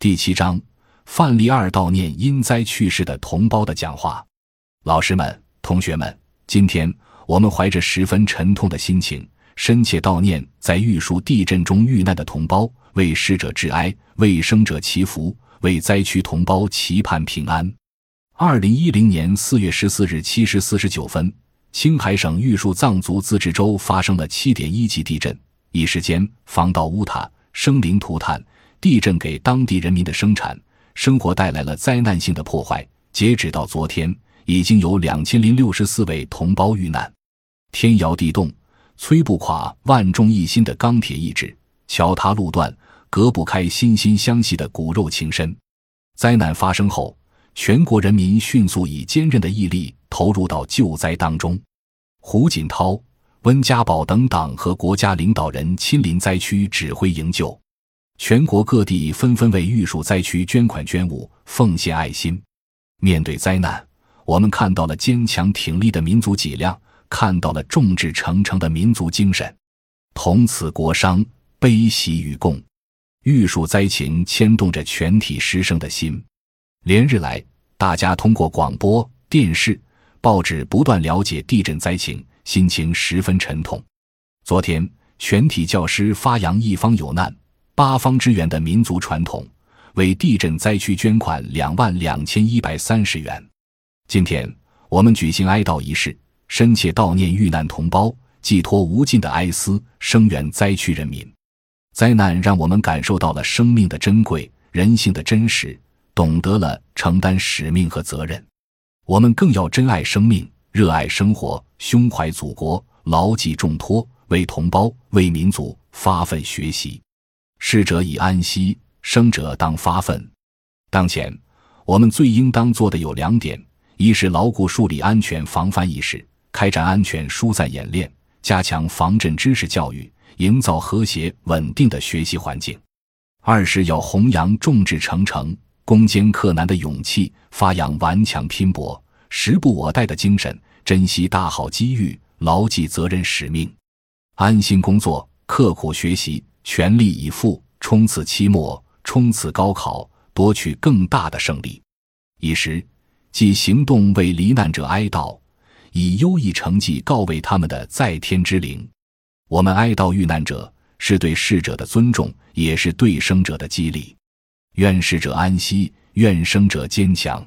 第七章，范例二悼念因灾去世的同胞的讲话。老师们、同学们，今天我们怀着十分沉痛的心情，深切悼念在玉树地震中遇难的同胞，为逝者致哀，为生者祈福，为灾区同胞祈盼平安。二零一零年四月十四日七时四十九分，青海省玉树藏族自治州发生了七点一级地震，一时间房倒屋塌，生灵涂炭。地震给当地人民的生产生活带来了灾难性的破坏。截止到昨天，已经有两千零六十四位同胞遇难。天摇地动，摧不垮万众一心的钢铁意志；桥塌路断，隔不开心心相惜的骨肉情深。灾难发生后，全国人民迅速以坚韧的毅力投入到救灾当中。胡锦涛、温家宝等党和国家领导人亲临灾区指挥营救。全国各地纷纷为玉树灾区捐款捐物，奉献爱心。面对灾难，我们看到了坚强挺立的民族脊梁，看到了众志成城的民族精神。同此国殇，悲喜与共。玉树灾情牵动着全体师生的心。连日来，大家通过广播电视、报纸不断了解地震灾情，心情十分沉痛。昨天，全体教师发扬一方有难。八方支援的民族传统，为地震灾区捐款两万两千一百三十元。今天，我们举行哀悼仪式，深切悼念遇难同胞，寄托无尽的哀思，声援灾区人民。灾难让我们感受到了生命的珍贵，人性的真实，懂得了承担使命和责任。我们更要珍爱生命，热爱生活，胸怀祖国，牢记重托，为同胞、为民族发奋学习。逝者已安息，生者当发奋。当前，我们最应当做的有两点：一是牢固树立安全防范意识，开展安全疏散演练，加强防震知识教育，营造和谐稳定的学习环境；二是要弘扬众志成城、攻坚克难的勇气，发扬顽强拼搏、时不我待的精神，珍惜大好机遇，牢记责任使命，安心工作，刻苦学习。全力以赴，冲刺期末，冲刺高考，夺取更大的胜利。一时，即行动为罹难者哀悼，以优异成绩告慰他们的在天之灵。我们哀悼遇难者，是对逝者的尊重，也是对生者的激励。愿逝者安息，愿生者坚强。